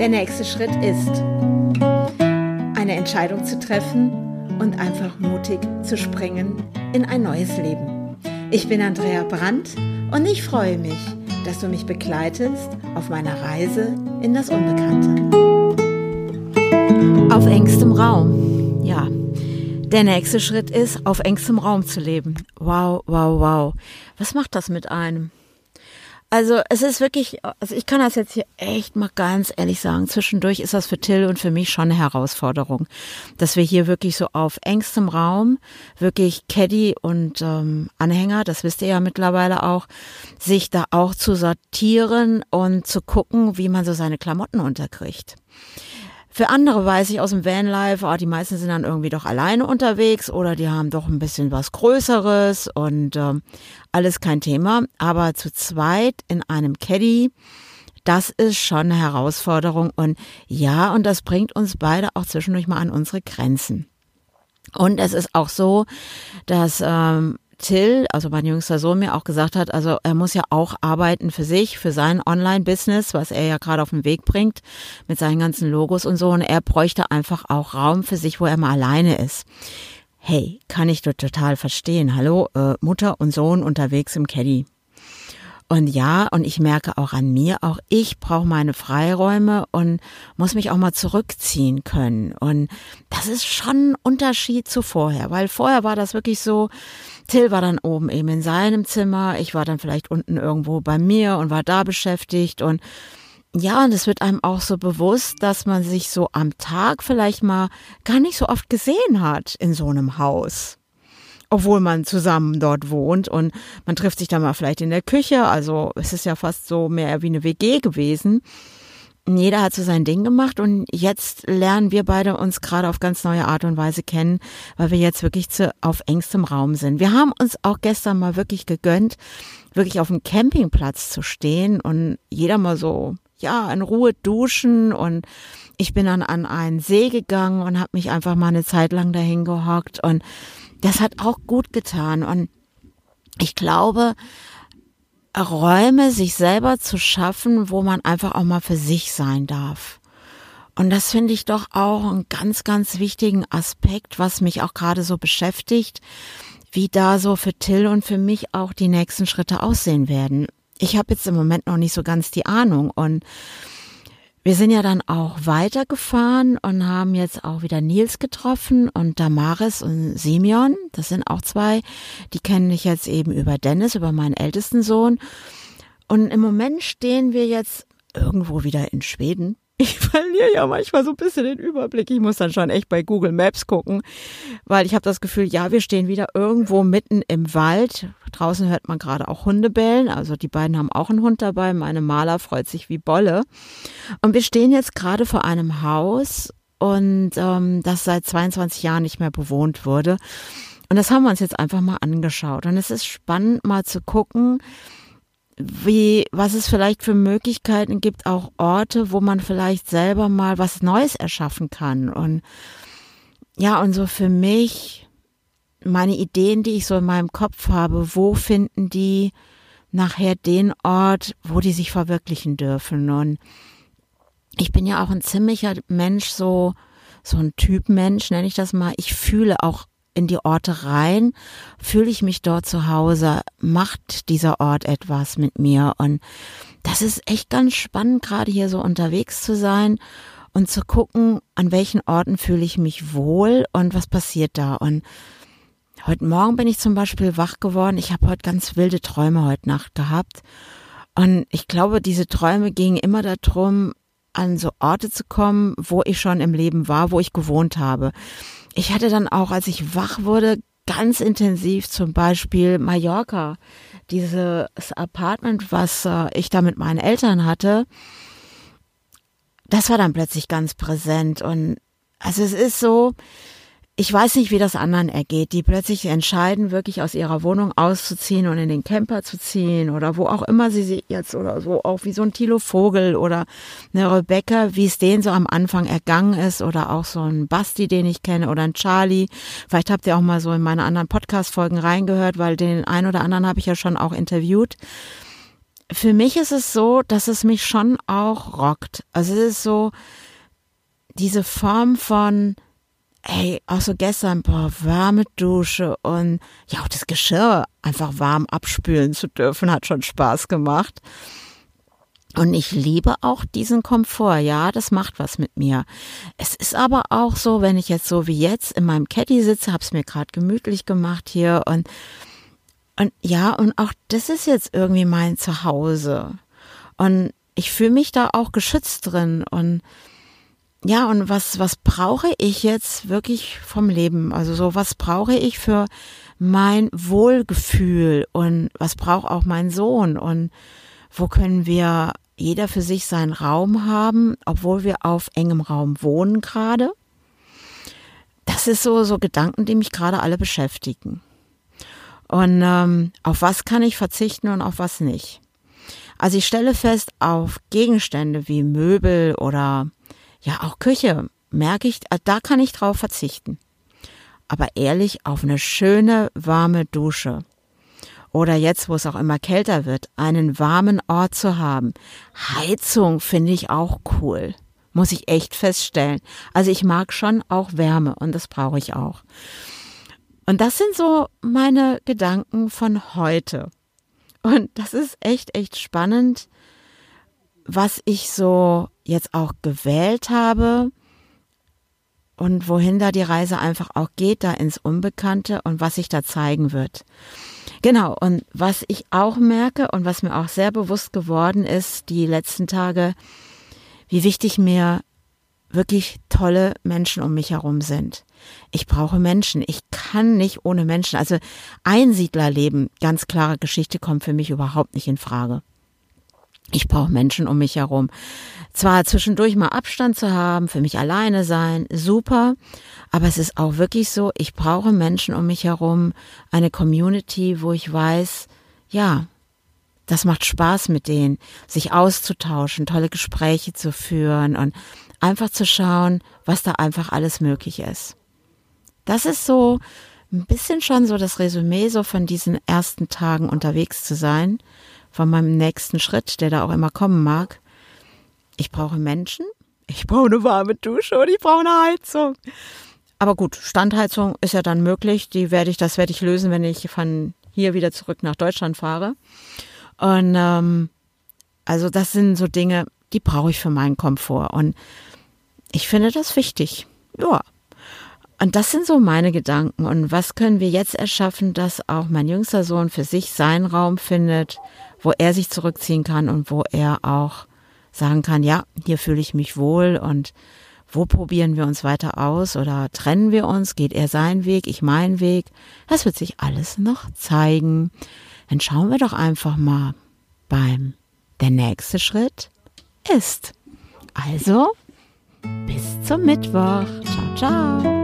Der nächste Schritt ist, eine Entscheidung zu treffen und einfach mutig zu springen in ein neues Leben. Ich bin Andrea Brandt und ich freue mich, dass du mich begleitest auf meiner Reise in das Unbekannte. Auf engstem Raum, ja. Der nächste Schritt ist, auf engstem Raum zu leben. Wow, wow, wow. Was macht das mit einem? Also es ist wirklich, also ich kann das jetzt hier echt mal ganz ehrlich sagen, zwischendurch ist das für Till und für mich schon eine Herausforderung, dass wir hier wirklich so auf engstem Raum, wirklich Caddy und ähm, Anhänger, das wisst ihr ja mittlerweile auch, sich da auch zu sortieren und zu gucken, wie man so seine Klamotten unterkriegt. Für andere weiß ich aus dem Vanlife, oh, die meisten sind dann irgendwie doch alleine unterwegs oder die haben doch ein bisschen was Größeres und äh, alles kein Thema. Aber zu zweit in einem Caddy, das ist schon eine Herausforderung und ja, und das bringt uns beide auch zwischendurch mal an unsere Grenzen. Und es ist auch so, dass ähm, Till, also mein jüngster Sohn, mir auch gesagt hat, also er muss ja auch arbeiten für sich, für sein Online-Business, was er ja gerade auf den Weg bringt, mit seinen ganzen Logos und so. Und er bräuchte einfach auch Raum für sich, wo er mal alleine ist. Hey, kann ich total verstehen. Hallo, äh, Mutter und Sohn unterwegs im Caddy. Und ja, und ich merke auch an mir, auch ich brauche meine Freiräume und muss mich auch mal zurückziehen können. Und das ist schon ein Unterschied zu vorher, weil vorher war das wirklich so, Till war dann oben eben in seinem Zimmer, ich war dann vielleicht unten irgendwo bei mir und war da beschäftigt und ja, und es wird einem auch so bewusst, dass man sich so am Tag vielleicht mal gar nicht so oft gesehen hat in so einem Haus obwohl man zusammen dort wohnt und man trifft sich dann mal vielleicht in der Küche. Also es ist ja fast so mehr wie eine WG gewesen. Jeder hat so sein Ding gemacht und jetzt lernen wir beide uns gerade auf ganz neue Art und Weise kennen, weil wir jetzt wirklich zu, auf engstem Raum sind. Wir haben uns auch gestern mal wirklich gegönnt, wirklich auf dem Campingplatz zu stehen und jeder mal so, ja, in Ruhe duschen und ich bin dann an einen See gegangen und habe mich einfach mal eine Zeit lang dahin gehockt und das hat auch gut getan. Und ich glaube, Räume sich selber zu schaffen, wo man einfach auch mal für sich sein darf. Und das finde ich doch auch einen ganz, ganz wichtigen Aspekt, was mich auch gerade so beschäftigt, wie da so für Till und für mich auch die nächsten Schritte aussehen werden. Ich habe jetzt im Moment noch nicht so ganz die Ahnung und wir sind ja dann auch weitergefahren und haben jetzt auch wieder Nils getroffen und Damaris und Simeon. Das sind auch zwei, die kenne ich jetzt eben über Dennis, über meinen ältesten Sohn. Und im Moment stehen wir jetzt irgendwo wieder in Schweden ich verliere ja manchmal so ein bisschen den Überblick. Ich muss dann schon echt bei Google Maps gucken, weil ich habe das Gefühl, ja, wir stehen wieder irgendwo mitten im Wald. Draußen hört man gerade auch Hunde bellen. Also die beiden haben auch einen Hund dabei. Meine Maler freut sich wie Bolle. Und wir stehen jetzt gerade vor einem Haus und ähm, das seit 22 Jahren nicht mehr bewohnt wurde. Und das haben wir uns jetzt einfach mal angeschaut. Und es ist spannend, mal zu gucken, wie, was es vielleicht für Möglichkeiten gibt, auch Orte, wo man vielleicht selber mal was Neues erschaffen kann. Und ja, und so für mich, meine Ideen, die ich so in meinem Kopf habe, wo finden die nachher den Ort, wo die sich verwirklichen dürfen? Und ich bin ja auch ein ziemlicher Mensch, so, so ein Typ Mensch, nenne ich das mal. Ich fühle auch in die Orte rein, fühle ich mich dort zu Hause, macht dieser Ort etwas mit mir und das ist echt ganz spannend, gerade hier so unterwegs zu sein und zu gucken, an welchen Orten fühle ich mich wohl und was passiert da und Heute Morgen bin ich zum Beispiel wach geworden. Ich habe heute ganz wilde Träume heute Nacht gehabt. Und ich glaube, diese Träume gingen immer darum, an so Orte zu kommen, wo ich schon im Leben war, wo ich gewohnt habe. Ich hatte dann auch, als ich wach wurde, ganz intensiv zum Beispiel Mallorca, dieses Apartment, was äh, ich da mit meinen Eltern hatte. Das war dann plötzlich ganz präsent und also es ist so, ich weiß nicht, wie das anderen ergeht, die plötzlich entscheiden, wirklich aus ihrer Wohnung auszuziehen und in den Camper zu ziehen oder wo auch immer sie sich jetzt oder so, auch wie so ein Tilo Vogel oder eine Rebecca, wie es denen so am Anfang ergangen ist oder auch so ein Basti, den ich kenne oder ein Charlie. Vielleicht habt ihr auch mal so in meine anderen Podcast-Folgen reingehört, weil den einen oder anderen habe ich ja schon auch interviewt. für mich ist es so, dass es mich schon auch rockt. Also es ist so diese Form von, ey, auch so gestern, boah, warme Dusche und ja, auch das Geschirr einfach warm abspülen zu dürfen, hat schon Spaß gemacht. Und ich liebe auch diesen Komfort, ja, das macht was mit mir. Es ist aber auch so, wenn ich jetzt so wie jetzt in meinem Caddy sitze, hab's mir gerade gemütlich gemacht hier und und ja, und auch das ist jetzt irgendwie mein Zuhause. Und ich fühle mich da auch geschützt drin und ja, und was, was brauche ich jetzt wirklich vom Leben? Also so, was brauche ich für mein Wohlgefühl und was braucht auch mein Sohn und wo können wir jeder für sich seinen Raum haben, obwohl wir auf engem Raum wohnen gerade? Das ist so, so Gedanken, die mich gerade alle beschäftigen. Und ähm, auf was kann ich verzichten und auf was nicht? Also ich stelle fest, auf Gegenstände wie Möbel oder ja auch Küche merke ich, äh, da kann ich drauf verzichten. Aber ehrlich, auf eine schöne warme Dusche oder jetzt, wo es auch immer kälter wird, einen warmen Ort zu haben. Heizung finde ich auch cool, muss ich echt feststellen. Also ich mag schon auch Wärme und das brauche ich auch. Und das sind so meine Gedanken von heute. Und das ist echt, echt spannend, was ich so jetzt auch gewählt habe und wohin da die Reise einfach auch geht, da ins Unbekannte und was sich da zeigen wird. Genau, und was ich auch merke und was mir auch sehr bewusst geworden ist, die letzten Tage, wie wichtig mir wirklich tolle Menschen um mich herum sind. Ich brauche Menschen. Ich kann nicht ohne Menschen. Also Einsiedlerleben, ganz klare Geschichte, kommt für mich überhaupt nicht in Frage. Ich brauche Menschen um mich herum. Zwar zwischendurch mal Abstand zu haben, für mich alleine sein, super, aber es ist auch wirklich so, ich brauche Menschen um mich herum, eine Community, wo ich weiß, ja, das macht Spaß mit denen, sich auszutauschen, tolle Gespräche zu führen und einfach zu schauen, was da einfach alles möglich ist. Das ist so ein bisschen schon so das Resümee so von diesen ersten Tagen unterwegs zu sein, von meinem nächsten Schritt, der da auch immer kommen mag. Ich brauche Menschen, ich brauche eine warme Dusche und ich brauche eine Heizung. Aber gut, Standheizung ist ja dann möglich. Die werde ich, das werde ich lösen, wenn ich von hier wieder zurück nach Deutschland fahre. Und ähm, also das sind so Dinge, die brauche ich für meinen Komfort. Und ich finde das wichtig. Ja. Und das sind so meine Gedanken. Und was können wir jetzt erschaffen, dass auch mein jüngster Sohn für sich seinen Raum findet, wo er sich zurückziehen kann und wo er auch sagen kann, ja, hier fühle ich mich wohl und wo probieren wir uns weiter aus oder trennen wir uns? Geht er seinen Weg, ich meinen Weg? Das wird sich alles noch zeigen. Dann schauen wir doch einfach mal beim der nächste Schritt ist. Also, bis zum Mittwoch. Ciao, ciao.